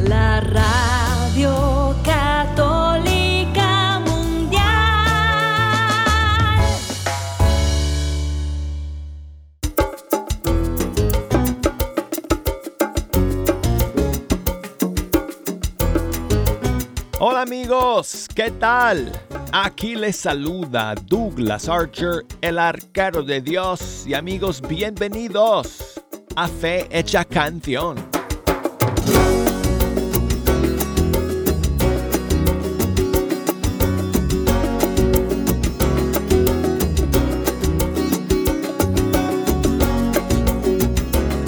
la radio católica mundial. Hola amigos, ¿qué tal? Aquí les saluda Douglas Archer, el arquero de Dios y amigos, bienvenidos a Fe Hecha Canción.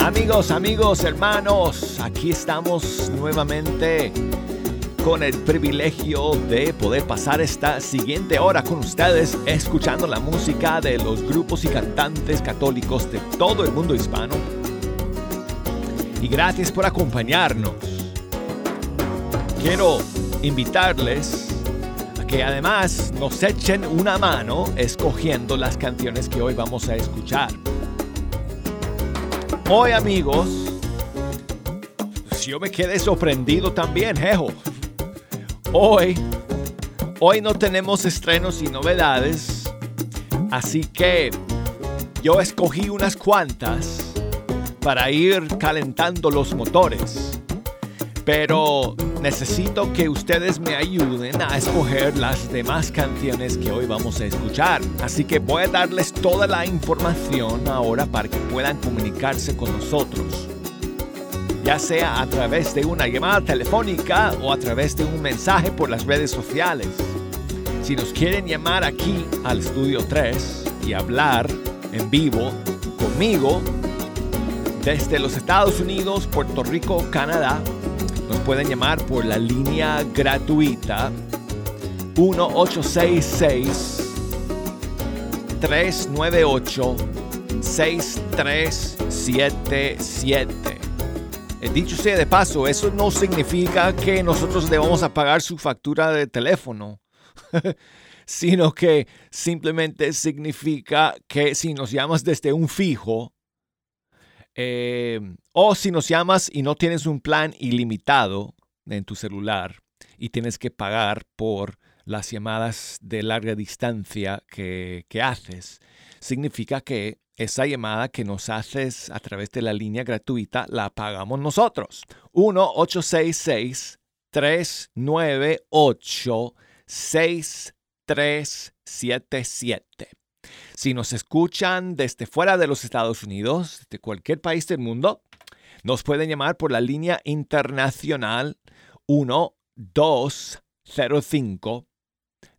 Amigos, amigos, hermanos, aquí estamos nuevamente con el privilegio de poder pasar esta siguiente hora con ustedes escuchando la música de los grupos y cantantes católicos de todo el mundo hispano. Y gracias por acompañarnos. Quiero invitarles a que además nos echen una mano escogiendo las canciones que hoy vamos a escuchar. Hoy amigos, yo me quedé sorprendido también, jejo. Hoy, hoy no tenemos estrenos y novedades, así que yo escogí unas cuantas para ir calentando los motores. Pero necesito que ustedes me ayuden a escoger las demás canciones que hoy vamos a escuchar. Así que voy a darles toda la información ahora para que puedan comunicarse con nosotros ya sea a través de una llamada telefónica o a través de un mensaje por las redes sociales. Si nos quieren llamar aquí al estudio 3 y hablar en vivo conmigo desde los Estados Unidos, Puerto Rico, Canadá, nos pueden llamar por la línea gratuita 1866 398 6377 eh, dicho sea de paso, eso no significa que nosotros debamos pagar su factura de teléfono, sino que simplemente significa que si nos llamas desde un fijo, eh, o si nos llamas y no tienes un plan ilimitado en tu celular y tienes que pagar por las llamadas de larga distancia que, que haces, significa que esa llamada que nos haces a través de la línea gratuita la pagamos nosotros. 1-866-398-6377. Si nos escuchan desde fuera de los Estados Unidos, de cualquier país del mundo, nos pueden llamar por la línea internacional 1-205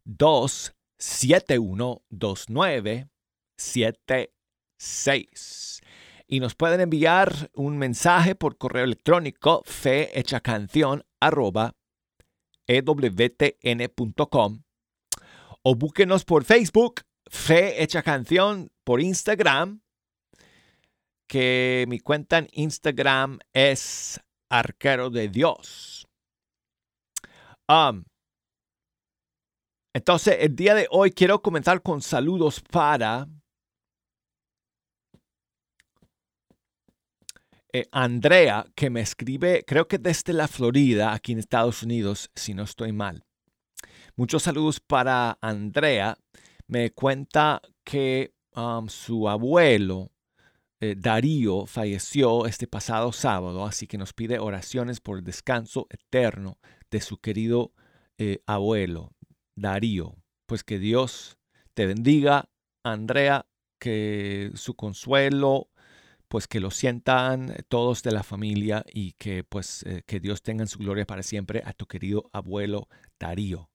271 2977 6. Y nos pueden enviar un mensaje por correo electrónico fehechacanción arroba ewtn.com o búsquenos por Facebook, Fe Hecha Canción, por Instagram, que mi cuenta en Instagram es Arquero de Dios. Um, entonces, el día de hoy quiero comenzar con saludos para Eh, Andrea, que me escribe, creo que desde la Florida, aquí en Estados Unidos, si no estoy mal. Muchos saludos para Andrea. Me cuenta que um, su abuelo, eh, Darío, falleció este pasado sábado, así que nos pide oraciones por el descanso eterno de su querido eh, abuelo, Darío. Pues que Dios te bendiga, Andrea, que su consuelo pues que lo sientan todos de la familia y que pues eh, que Dios tenga en su gloria para siempre a tu querido abuelo Darío.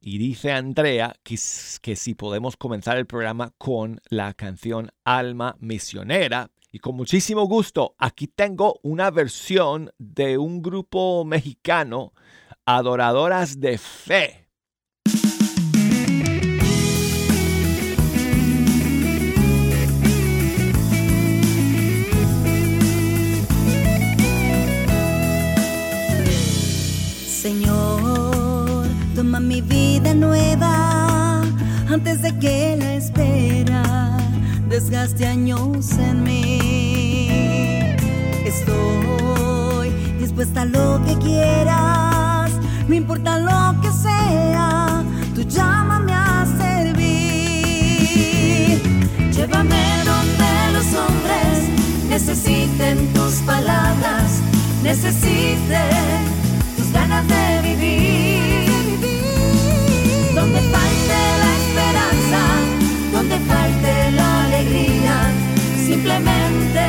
Y dice Andrea que, que si podemos comenzar el programa con la canción Alma Misionera. Y con muchísimo gusto, aquí tengo una versión de un grupo mexicano, Adoradoras de Fe desgaste años en mí. estoy dispuesta a lo que quieras, no importa lo que sea, tú llámame a servir. Llévame donde los hombres necesiten tus palabras, necesiten tus ganas de vivir. Donde falte simplemente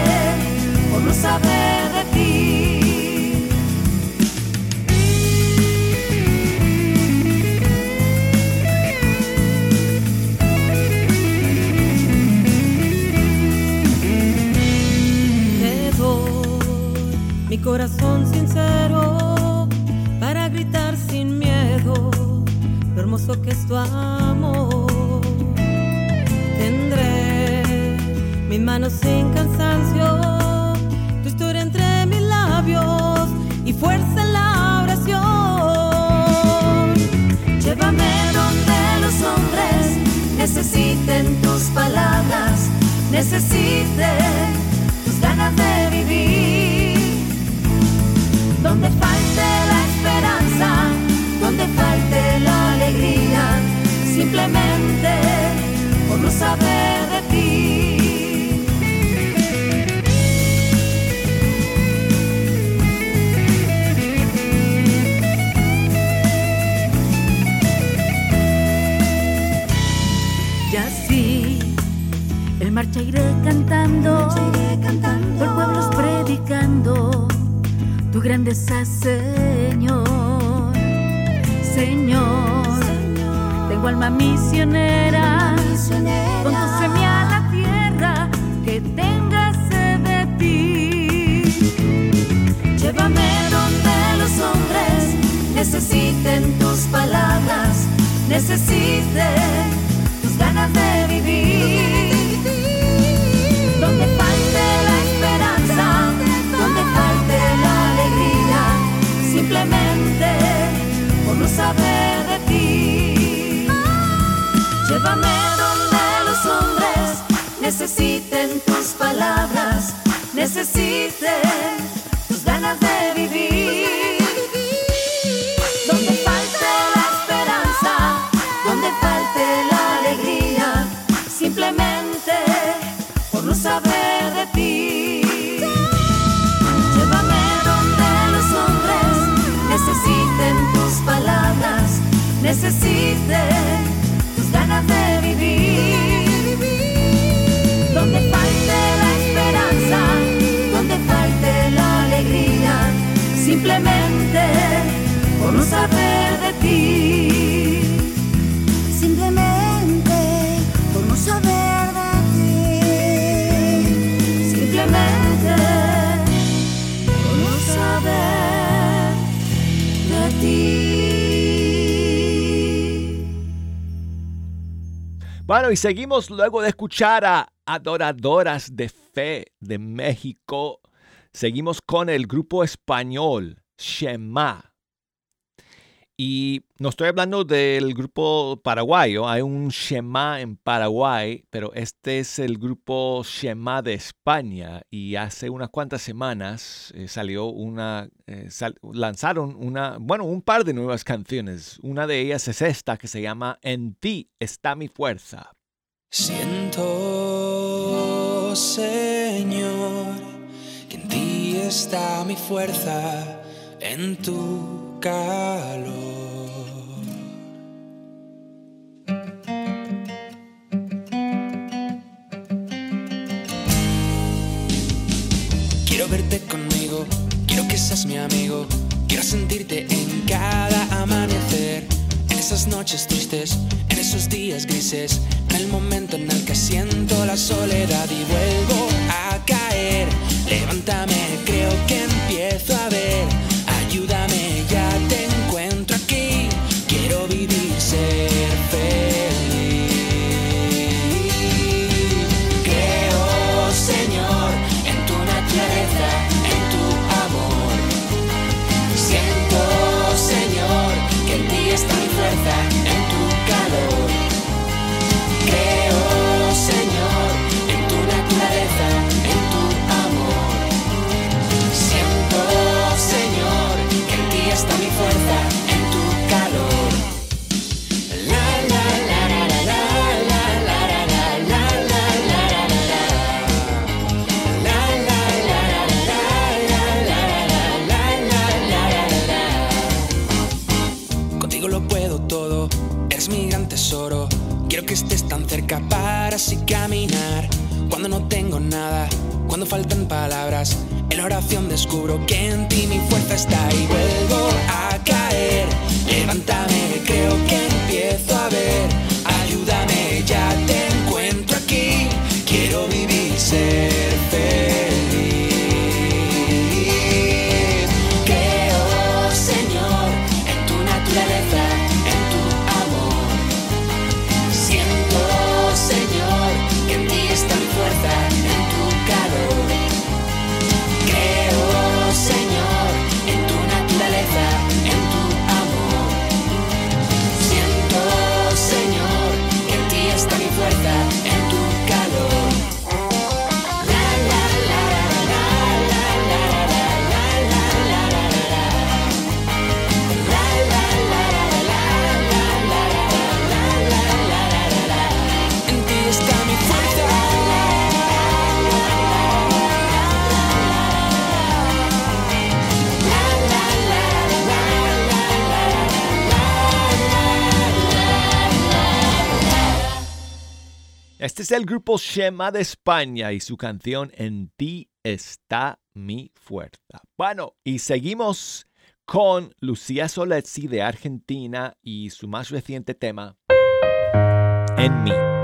por no saber de ti. Te mi corazón sincero para gritar sin miedo lo hermoso que es tu amor. Mis manos sin cansancio, tu historia entre mis labios y fuerza en la oración. Llévame donde los hombres necesiten tus palabras, necesiten tus ganas de vivir. Donde falte la esperanza, donde falte la alegría, simplemente por no saber de ti. Marcha iré cantando, por pueblos predicando tu grandeza, Señor. Señor, tengo alma misionera, y seguimos luego de escuchar a Adoradoras de Fe de México. Seguimos con el grupo español Shema. Y no estoy hablando del grupo paraguayo, hay un Shema en Paraguay, pero este es el grupo Shema de España y hace unas cuantas semanas eh, salió una, eh, lanzaron una, bueno, un par de nuevas canciones. Una de ellas es esta que se llama En ti está mi fuerza. Siento, Señor, que en ti está mi fuerza, en tu calor. Quiero verte conmigo, quiero que seas mi amigo, quiero sentirte en cada amanecer, en esas noches tristes, en esos días grises, el momento en el que siento la soledad y vuelvo a caer. Levántame, creo que empiezo a ver, ayúdame, ya te encuentro aquí, quiero vivir, Quiero que estés tan cerca para así caminar. Cuando no tengo nada, cuando faltan palabras, en la oración descubro que en ti mi fuerza está y vuelvo a caer. Levántame, creo que empiezo a ver. Ayúdame, ya te Este es el grupo Shema de España y su canción En ti está mi fuerza. Bueno, y seguimos con Lucía Soletzi de Argentina y su más reciente tema, En mí.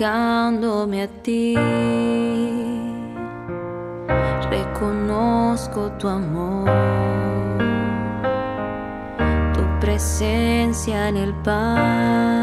acercándome a ti. Reconozco tu amor, tu presencia en el pan.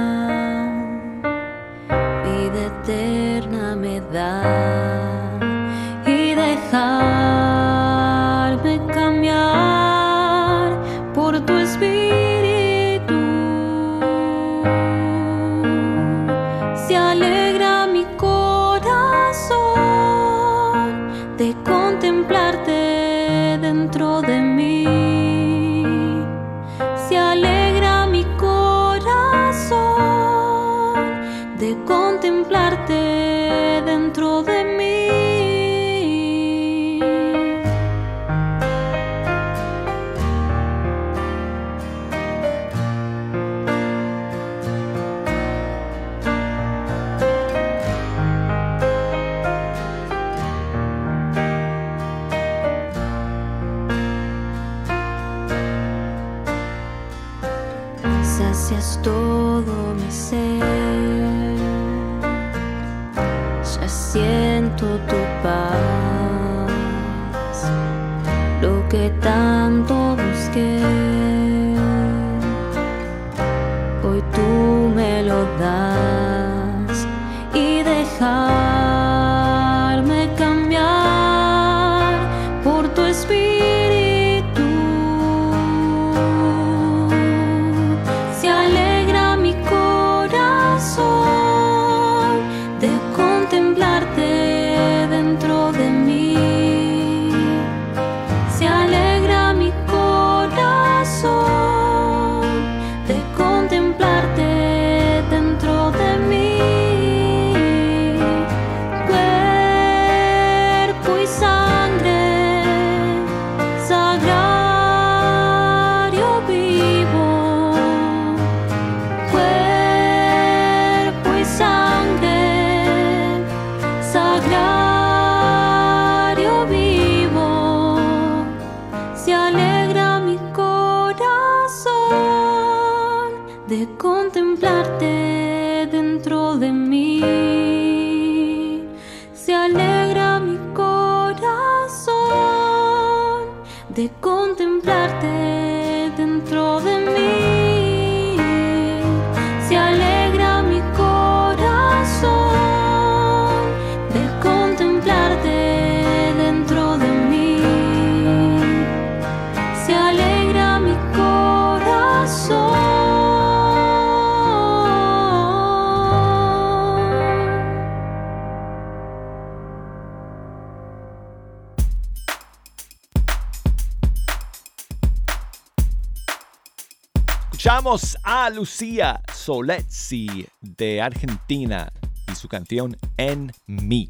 A Lucía Soletzi de Argentina y su canción En mí.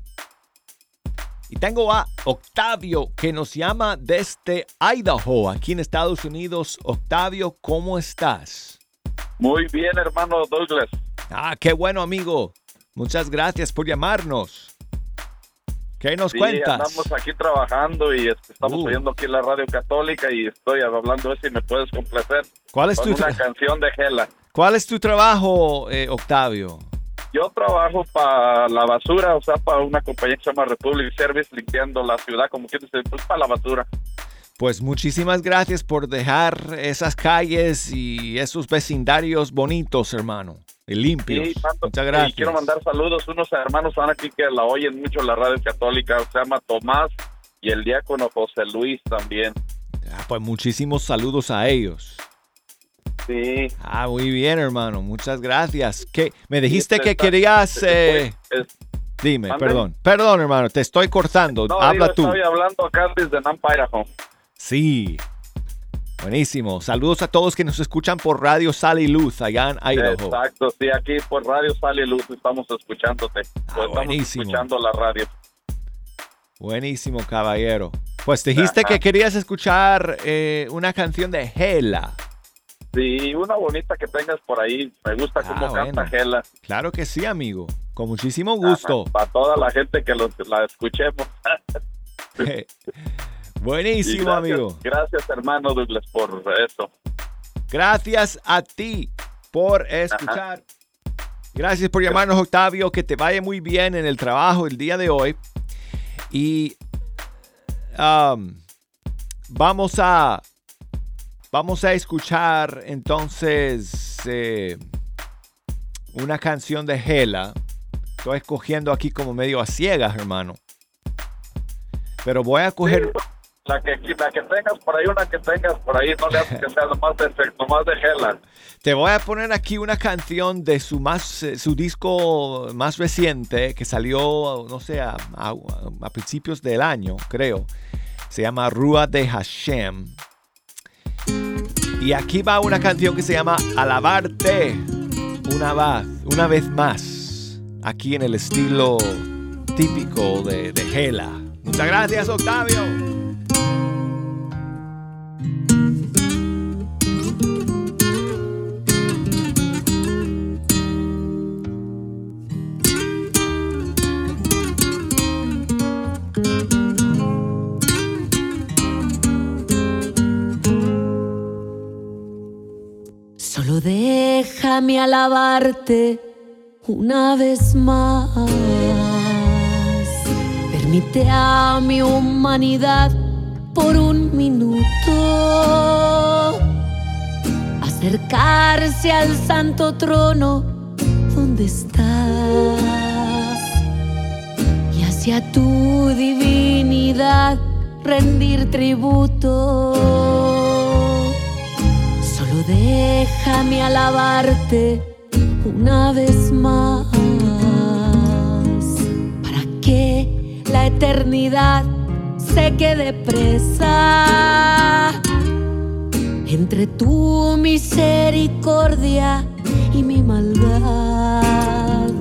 Y tengo a Octavio que nos llama desde Idaho, aquí en Estados Unidos. Octavio, ¿cómo estás? Muy bien, hermano Douglas. Ah, qué bueno, amigo. Muchas gracias por llamarnos. ¿Qué nos Sí, cuentas? andamos aquí trabajando y este, estamos Uh. oyendo aquí la radio católica y estoy hablando de si me puedes complacer ¿Cuál es con tu, una canción de Gela. ¿cuál es tu trabajo, eh, Octavio? Yo trabajo para la basura, o sea, para una compañía que se llama Republic Service, limpiando la ciudad, como quieres decir, pues para la basura. Pues muchísimas gracias por dejar esas calles y esos vecindarios bonitos, hermano. Limpios. Sí, mando- Muchas gracias. Y quiero mandar saludos. Unos hermanos están aquí que la oyen mucho la radio católica. Se llama Tomás y el diácono José Luis también. Ah, pues muchísimos saludos a ellos. Sí. Ah, muy bien, hermano. Muchas gracias. ¿Qué? Me dijiste Este que está- querías... este eh, fue- es- dime, perdón. Perdón, hermano. Te estoy cortando. no, Habla digo, tú. Estoy hablando acá desde Nampa, Idaho. Sí. Buenísimo. Saludos a todos que nos escuchan por Radio Sal y Luz allá en Idaho. Exacto, sí, aquí por Radio Sale Luz estamos escuchándote. Estamos Ah, buenísimo. escuchando la radio. Buenísimo, caballero. Pues dijiste Ajá. que querías escuchar eh, una canción de Hela. Sí, una bonita que tengas por ahí. Me gusta Ah, cómo canta. Gela. Claro que sí, amigo. Con muchísimo gusto. Para toda la gente que los- la escuchemos. Buenísimo, gracias, amigo. Gracias, hermano Douglas, por eso. Gracias a ti por escuchar. Gracias por llamarnos, Octavio. Que te vaya muy bien en el trabajo el día de hoy. Y um, vamos a vamos a escuchar entonces eh, una canción de Hela. Estoy escogiendo aquí como medio a ciegas, hermano. Pero voy a coger. La que, la que tengas por ahí, una que tengas por ahí, no le haces que sea nomás de, nomás de Gela. Te voy a poner aquí una canción de su más eh, su disco más reciente que salió, no sé, a, principios del año, creo. Se llama Rúa de Hashem. Y aquí va una canción que se llama Alabarte una vez, una vez más. Aquí en el estilo típico de, Gela. Muchas gracias, Octavio. Déjame alabarte una vez más. Permite a mi humanidad por un minuto acercarse al santo trono donde estás y hacia tu divinidad rendir tributo. Déjame alabarte una vez más para que la eternidad se quede presa entre tu misericordia y mi maldad,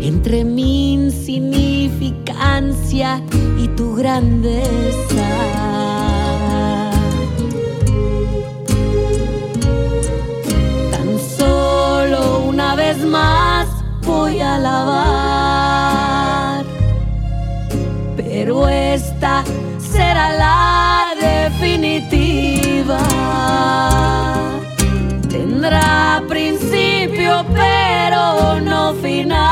entre mi insignificancia y tu grandeza. Vez más voy a alabar, pero esta será la definitiva. Tendrá principio, pero no final.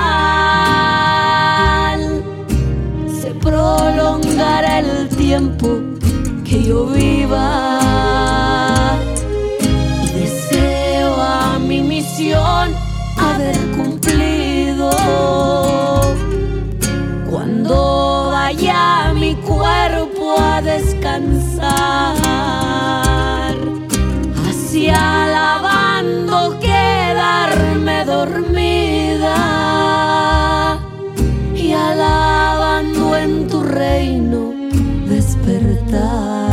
Se prolongará el tiempo que yo viva y deseo a mi misión cumplido. Cuando vaya mi cuerpo a descansar, así alabando quedarme dormida y alabando en tu reino despertar.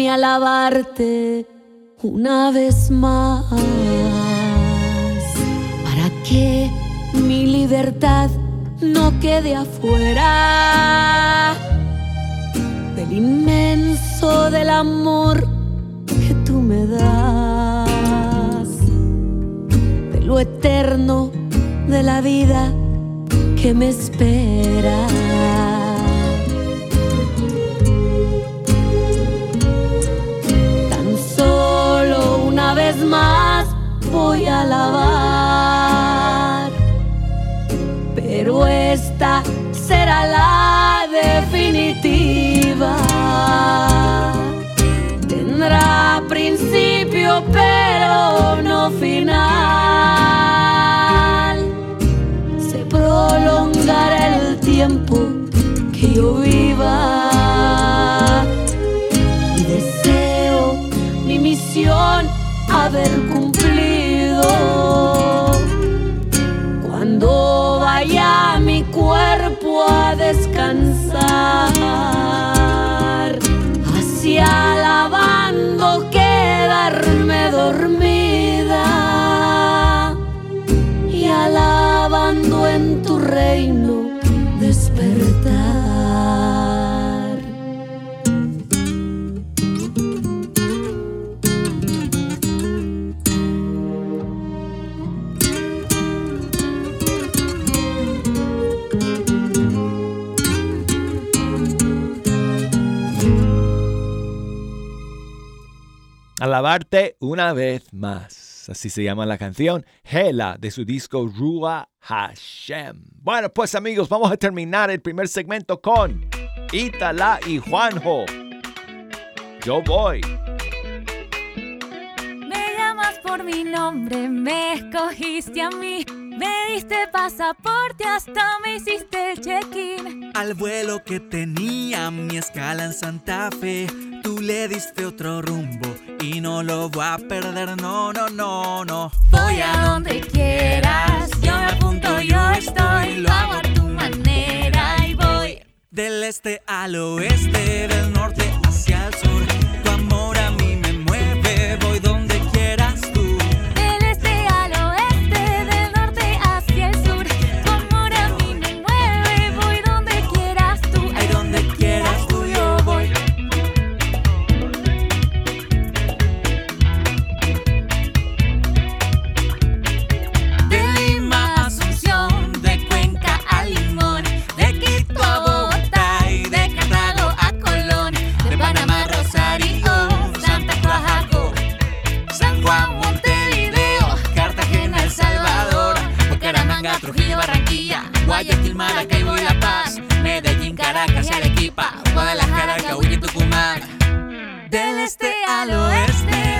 Alabarte una vez más. Para que mi libertad no quede afuera del inmenso del amor que tú me das, de lo eterno de la vida que me espera. Más voy a alabar, pero esta será la definitiva. Tendrá principio pero no final. Se prolongará el tiempo que yo viva. Y deseo mi misión haber cumplido. Cuando vaya mi cuerpo a descansar, así alabando Alabarte una vez más. Así se llama la canción Hela de su disco Rua Hashem. Bueno, pues amigos, vamos a terminar el primer segmento con Itala y Juanjo. Yo voy. Me llamas por mi nombre, me escogiste a mí. Me diste pasaporte, hasta me hiciste el check-in. Al vuelo que tenía mi escala en Santa Fe, tú le diste otro rumbo y no lo voy a perder, no, no, no, no. Voy a donde quieras, yo me apunto, yo estoy. Lo hago a tu manera y voy. Del este al oeste, del norte hacia el sur, Guayaquil, Maracaibo y La Paz, Medellín, Caracas Arequipa, Guadalajara, Cahuilla y Tucumán. Del este al oeste,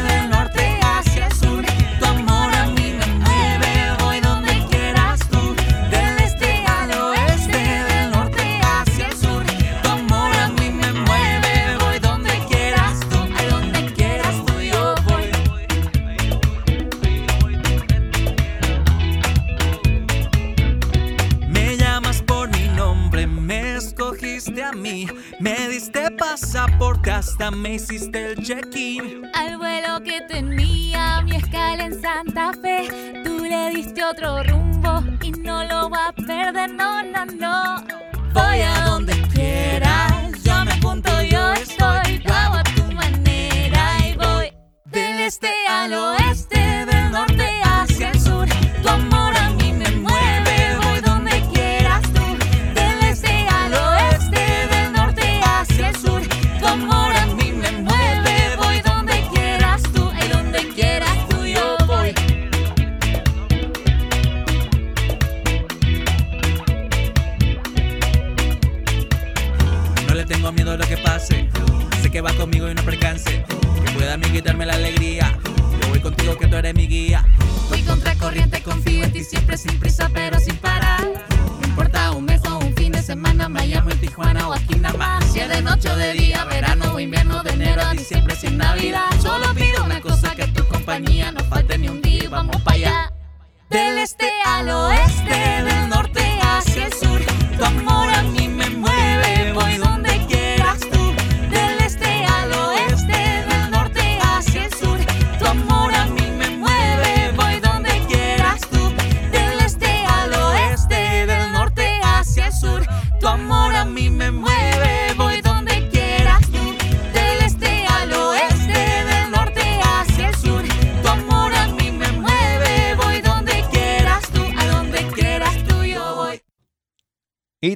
me hiciste el check-in. Al vuelo que tenía mi escala en Santa Fe, tú le diste otro rumbo y no lo va a perder, no, no, no. Voy a donde quieras, yo me apunto, yo estoy, lo hago a tu manera y voy del este al oeste,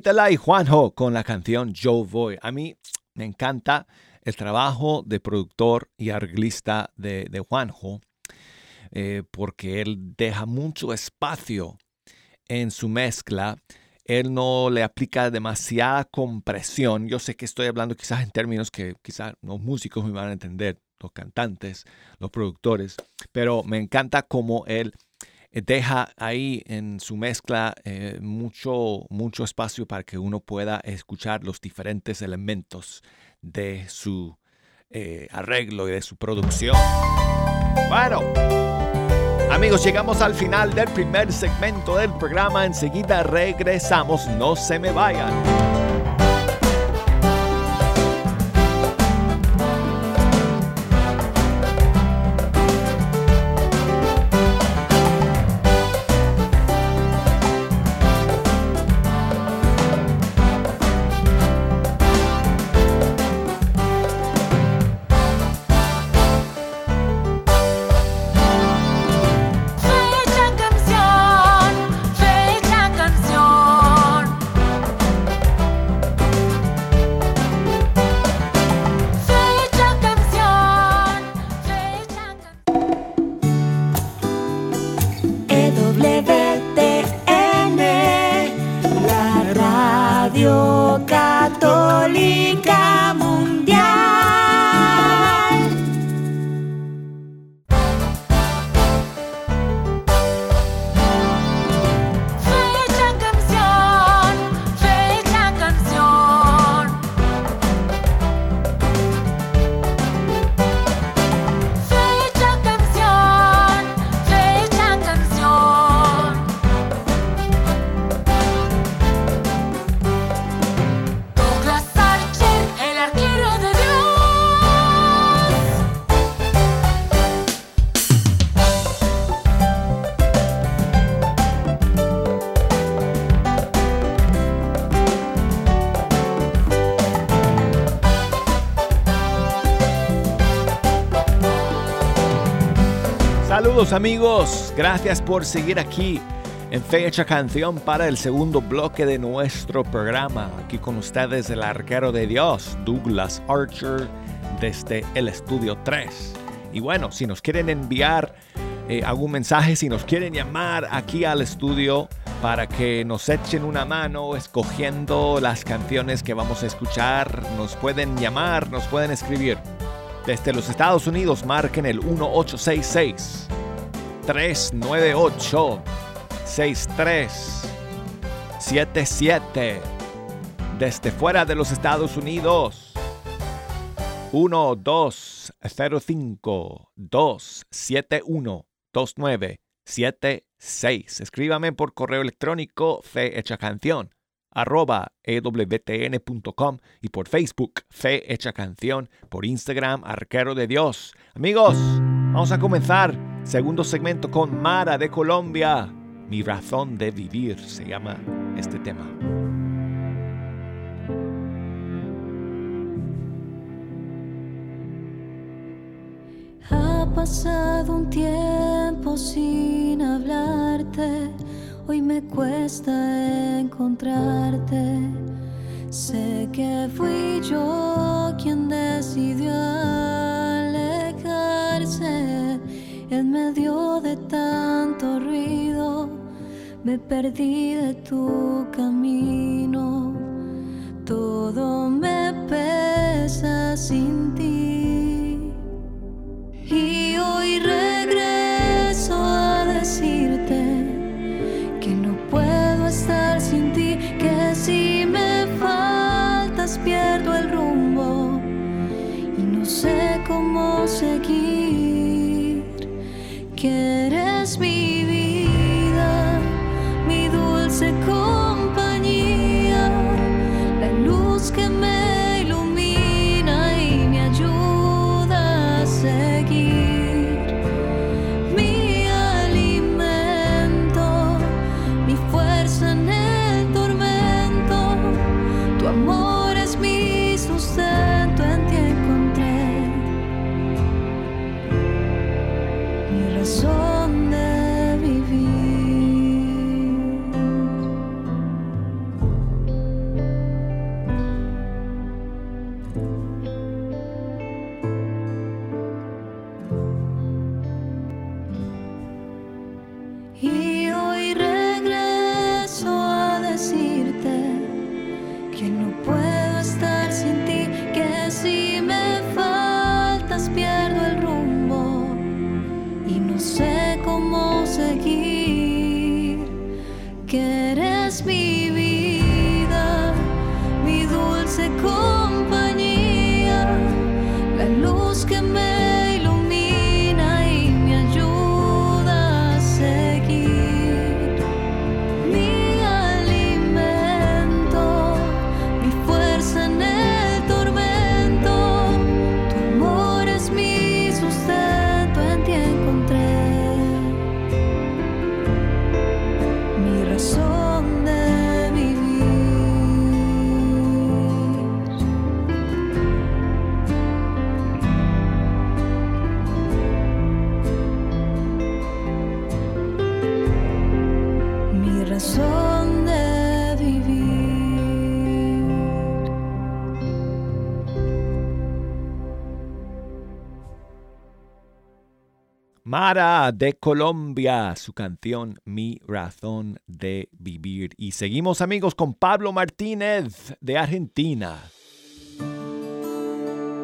Y Juanjo con la canción Yo Voy. A mí me encanta el trabajo de productor y arreglista de, de Juanjo eh, porque él deja mucho espacio en su mezcla. Él no le aplica demasiada compresión. Yo sé que estoy hablando quizás en términos que quizás los músicos me van a entender, los cantantes, los productores, pero me encanta cómo él deja ahí en su mezcla eh, mucho, mucho espacio para que uno pueda escuchar los diferentes elementos de su eh, arreglo y de su producción. Bueno, amigos, llegamos al final del primer segmento del programa. Enseguida regresamos. No se me vayan. de. Amigos, gracias por seguir aquí en Fecha Canción para el segundo bloque de nuestro programa. Aquí con ustedes el arquero de Dios, Douglas Archer, desde el estudio 3. Y bueno, si nos quieren enviar eh, algún mensaje, si nos quieren llamar aquí al estudio para que nos echen una mano escogiendo las canciones que vamos a escuchar, nos pueden llamar, nos pueden escribir. Desde los Estados Unidos marquen el 1866 398 6377 desde fuera de los Estados Unidos. 1205 271 2976 escríbame por correo electrónico fe hecha canción arroba ewtn.com y por Facebook Fe Hecha Canción, por Instagram Arquero de Dios. Amigos, vamos a comenzar Segundo segmento con Mara de Colombia. Mi razón de vivir se llama este tema. Ha pasado un tiempo sin hablarte, hoy me cuesta encontrarte. Sé que fui yo quien decidió alejarse en medio de tanto ruido, me perdí de tu camino. Todo me pesa sin ti. Y hoy regreso a decirte cómo seguir que mi Mara de Colombia, su canción Mi razón de vivir. Y seguimos amigos con Pablo Martínez de Argentina.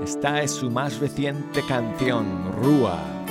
Esta es su más reciente canción, Rúa.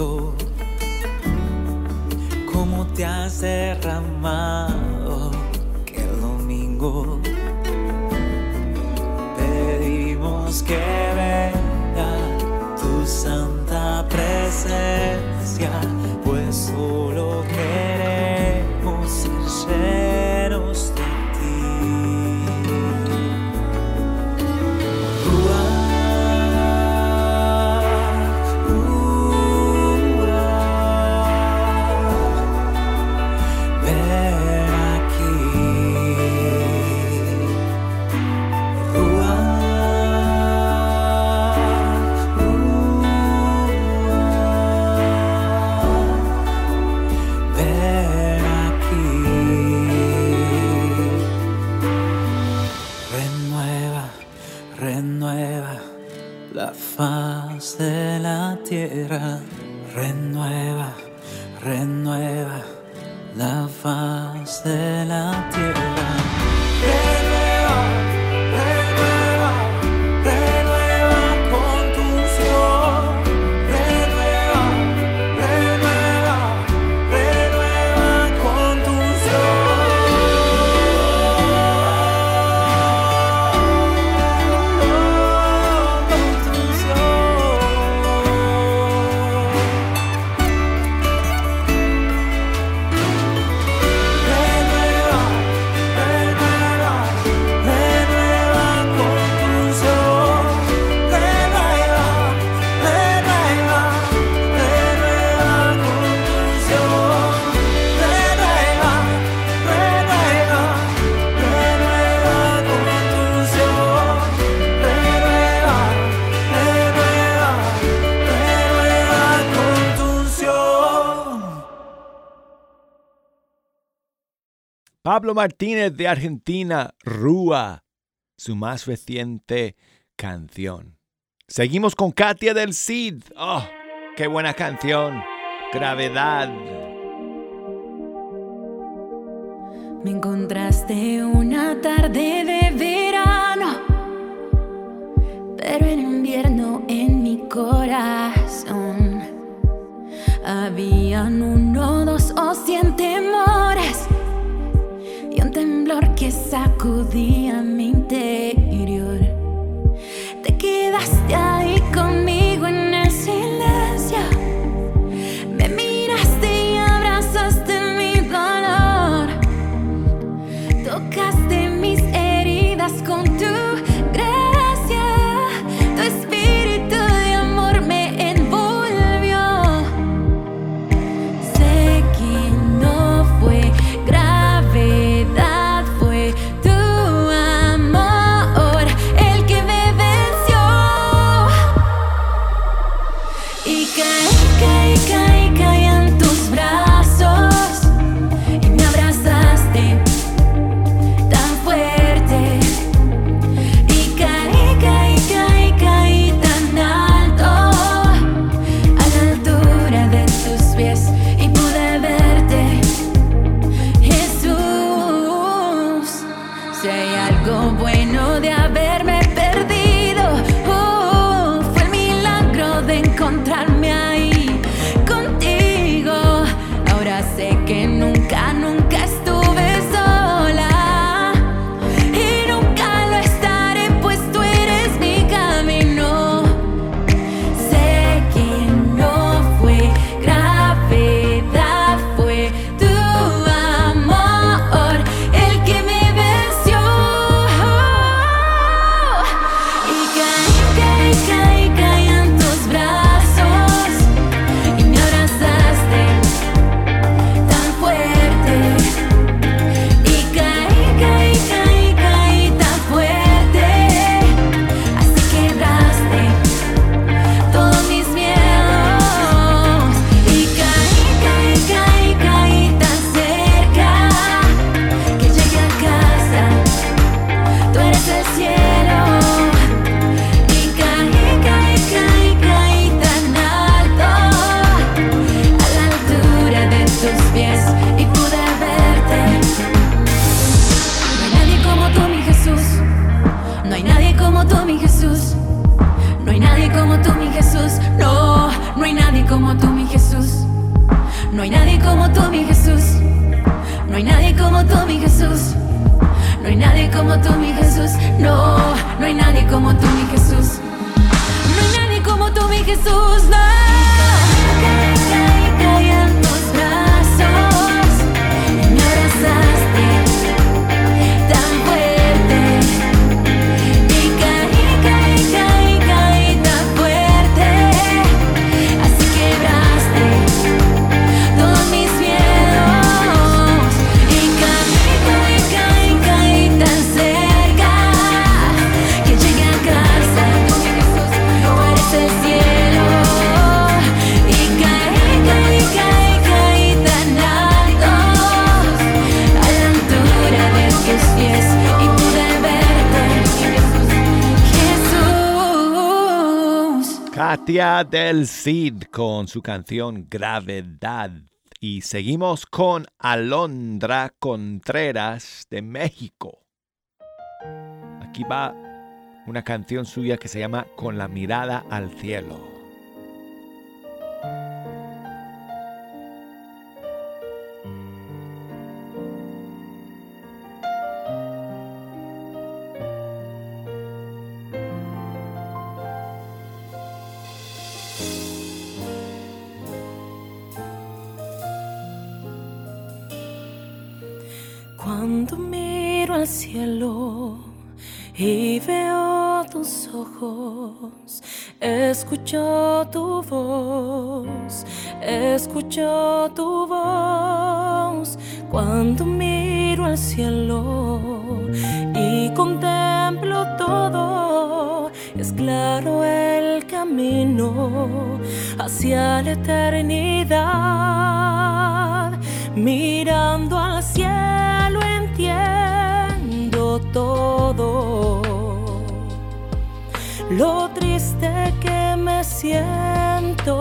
olvido cómo te has derramado que el domingo pedimos que venga tu santa presencia. Pablo Martínez de Argentina, Rúa, su más reciente canción. Seguimos con Katia del Cid. ¡Oh, qué buena canción! Gravedad. Me encontraste una tarde de verano, pero en invierno en mi corazón. Habían uno, dos o cien temores un temblor que sacudía mi interior. Te quedaste ahí. Del Cid con su canción Gravedad. Y seguimos con Alondra Contreras de México. Aquí va una canción suya que se llama Con la mirada al cielo. y veo tus ojos, escucho tu voz, escucho tu voz. Cuando miro al cielo y contemplo todo, es claro el camino hacia la eternidad, mirando al cielo todo. Lo triste que me siento.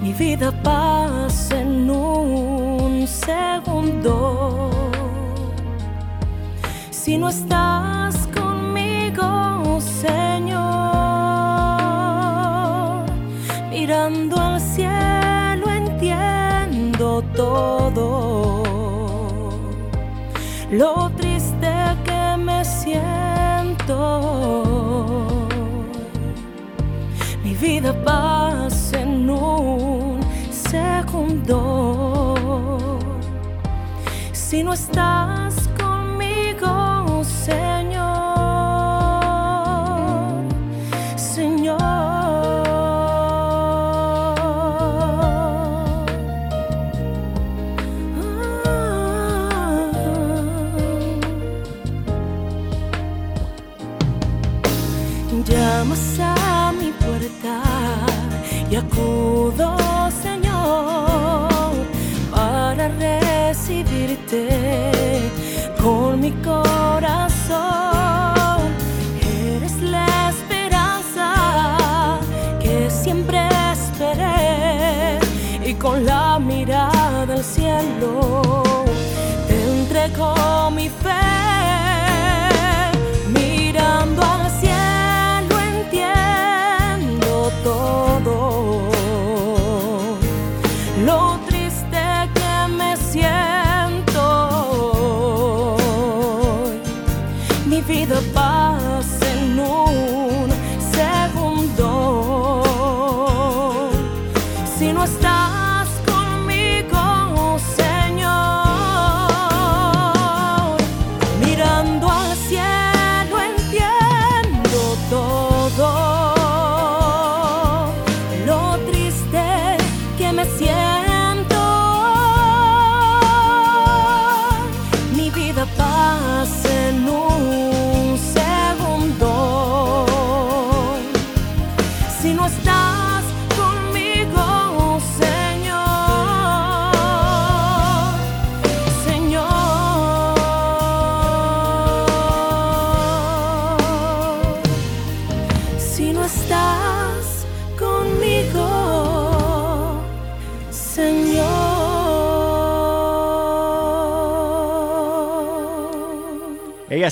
Mi vida pasa en un segundo. Si no estás conmigo, Señor, mirando al cielo entiendo todo lo triste que me siento. Mi vida pasa en un segundo. Si no estás I call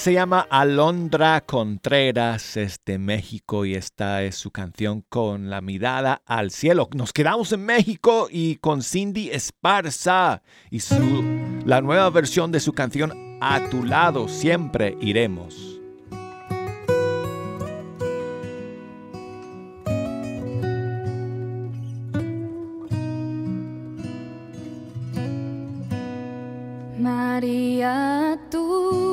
se llama Alondra Contreras, es de México y esta es su canción con la mirada al cielo. Nos quedamos en México y con Cindy Esparza y su, la nueva versión de su canción A tu lado siempre iremos. María, tú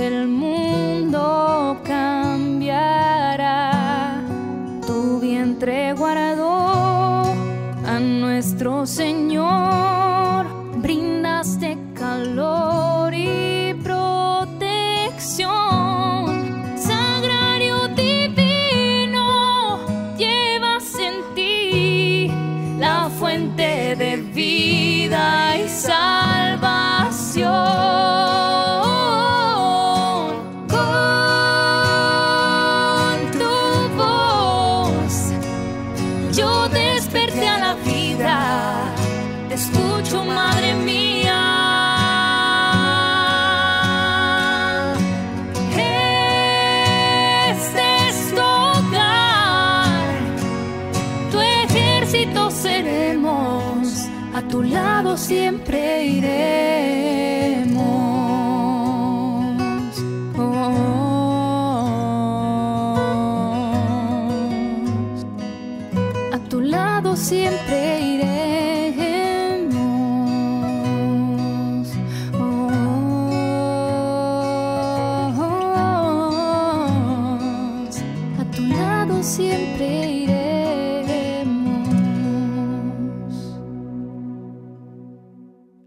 el mundo cambiará. Tu vientre guardó a nuestro Señor.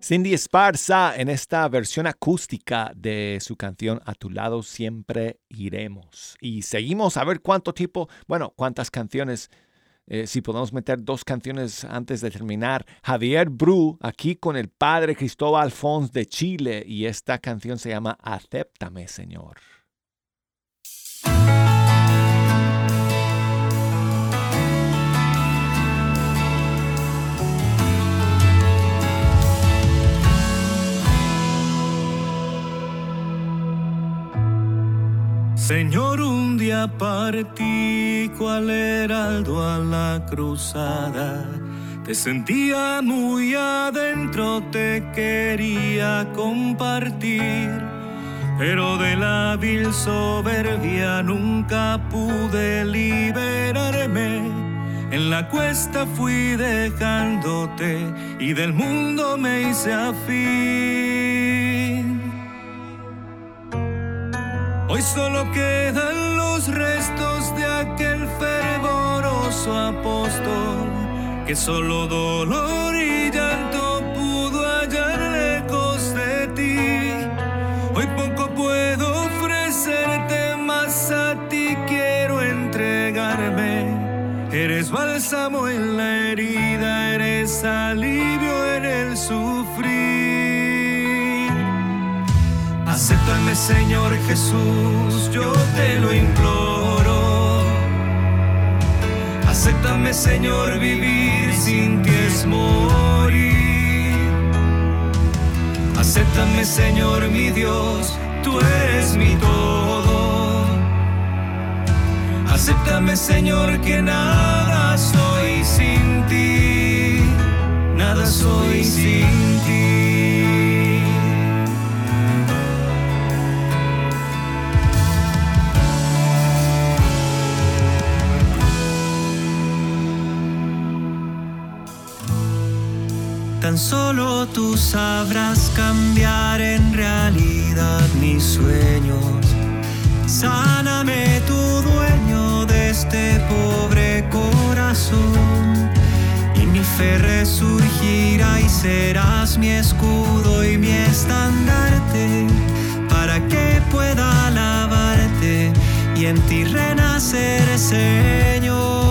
Cindy Esparza en esta versión acústica de su canción A tu lado siempre iremos. Y seguimos a ver cuánto tipo, bueno, cuántas canciones, eh, si podemos meter dos canciones antes de terminar. Javier Bru aquí con el padre Cristóbal Alfons de Chile y esta canción se llama Acéptame Señor. Señor, un día partí cual heraldo a la cruzada. Te sentía muy adentro, te quería compartir. Pero de la vil soberbia nunca pude liberarme. En la cuesta fui dejándote y del mundo me hice afín. Hoy solo quedan los restos de aquel fervoroso apóstol que solo dolor y llanto pudo hallar lejos de ti. Hoy poco puedo ofrecerte, más a ti quiero entregarme. Eres bálsamo en la herida, eres alivio en el sufrir. Acéptame, Señor Jesús, yo te lo imploro. Acéptame, Señor, vivir sin ti es morir. Acéptame, Señor, mi Dios, tú eres mi todo. Acéptame, Señor, que nada soy sin ti. Nada soy sin ti. Tan solo tú sabrás cambiar en realidad mis sueños. Sáname tu dueño de este pobre corazón. Y mi fe resurgirá y serás mi escudo y mi estandarte. Para que pueda alabarte y en ti renacer, Señor.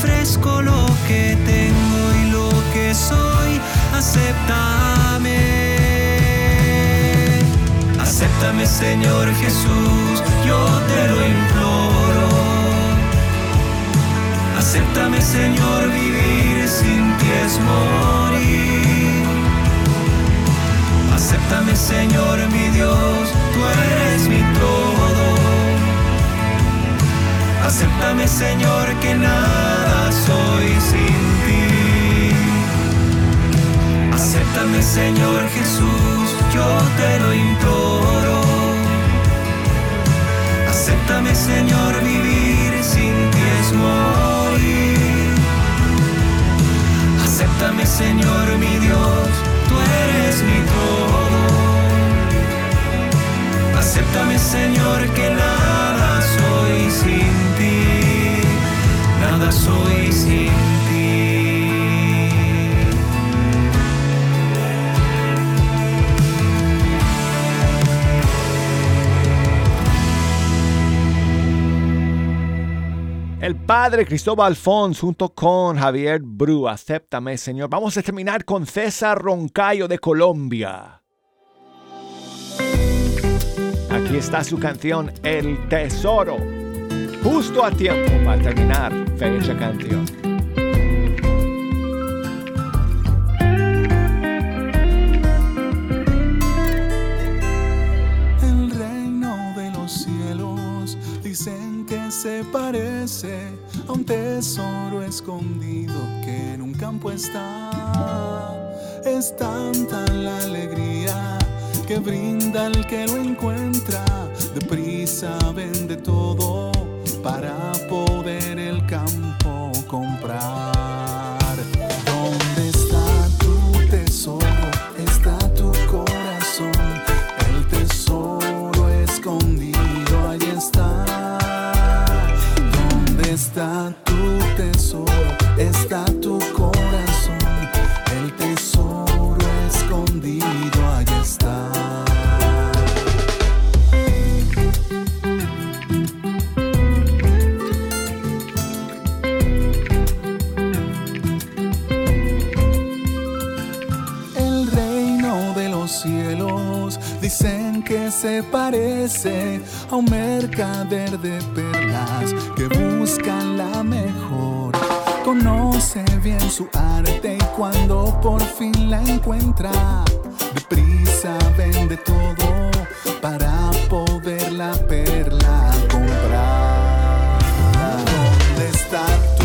Ofrezco lo que tengo y lo que soy, acéptame. Acéptame Señor Jesús, yo te lo imploro. Acéptame Señor, vivir sin ti es morir. Acéptame Señor, mi Dios, tú eres mi todo. Acéptame Señor, que nada soy sin ti. Acéptame Señor Jesús, yo te lo imploro. Acéptame, Señor, vivir El padre Cristóbal Fons junto con Javier Bru, acéptame Señor. Vamos a terminar con César Roncayo de Colombia. Aquí está su canción El Tesoro. Justo a tiempo para terminar fecha canción. Se parece a un tesoro escondido que en un campo está. Es tanta la alegría que brinda el que lo encuentra. Deprisa vende todo para poder el campo comprar. Parece a un mercader de perlas que busca la mejor. Conoce bien su arte y cuando por fin la encuentra, deprisa vende todo para poder la perla comprar. ¿Dónde está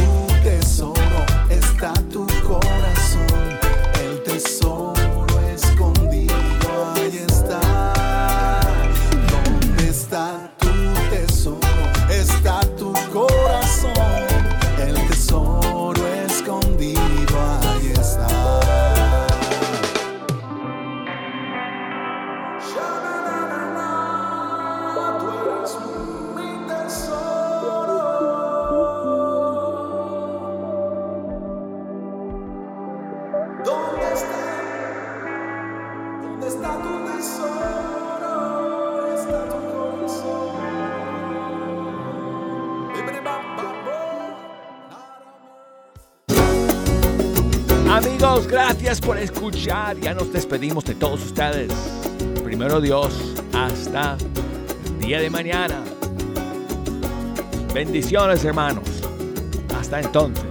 escuchar. Ya nos despedimos de todos ustedes. Primero Dios, hasta el día de mañana. Bendiciones, hermanos. Hasta entonces.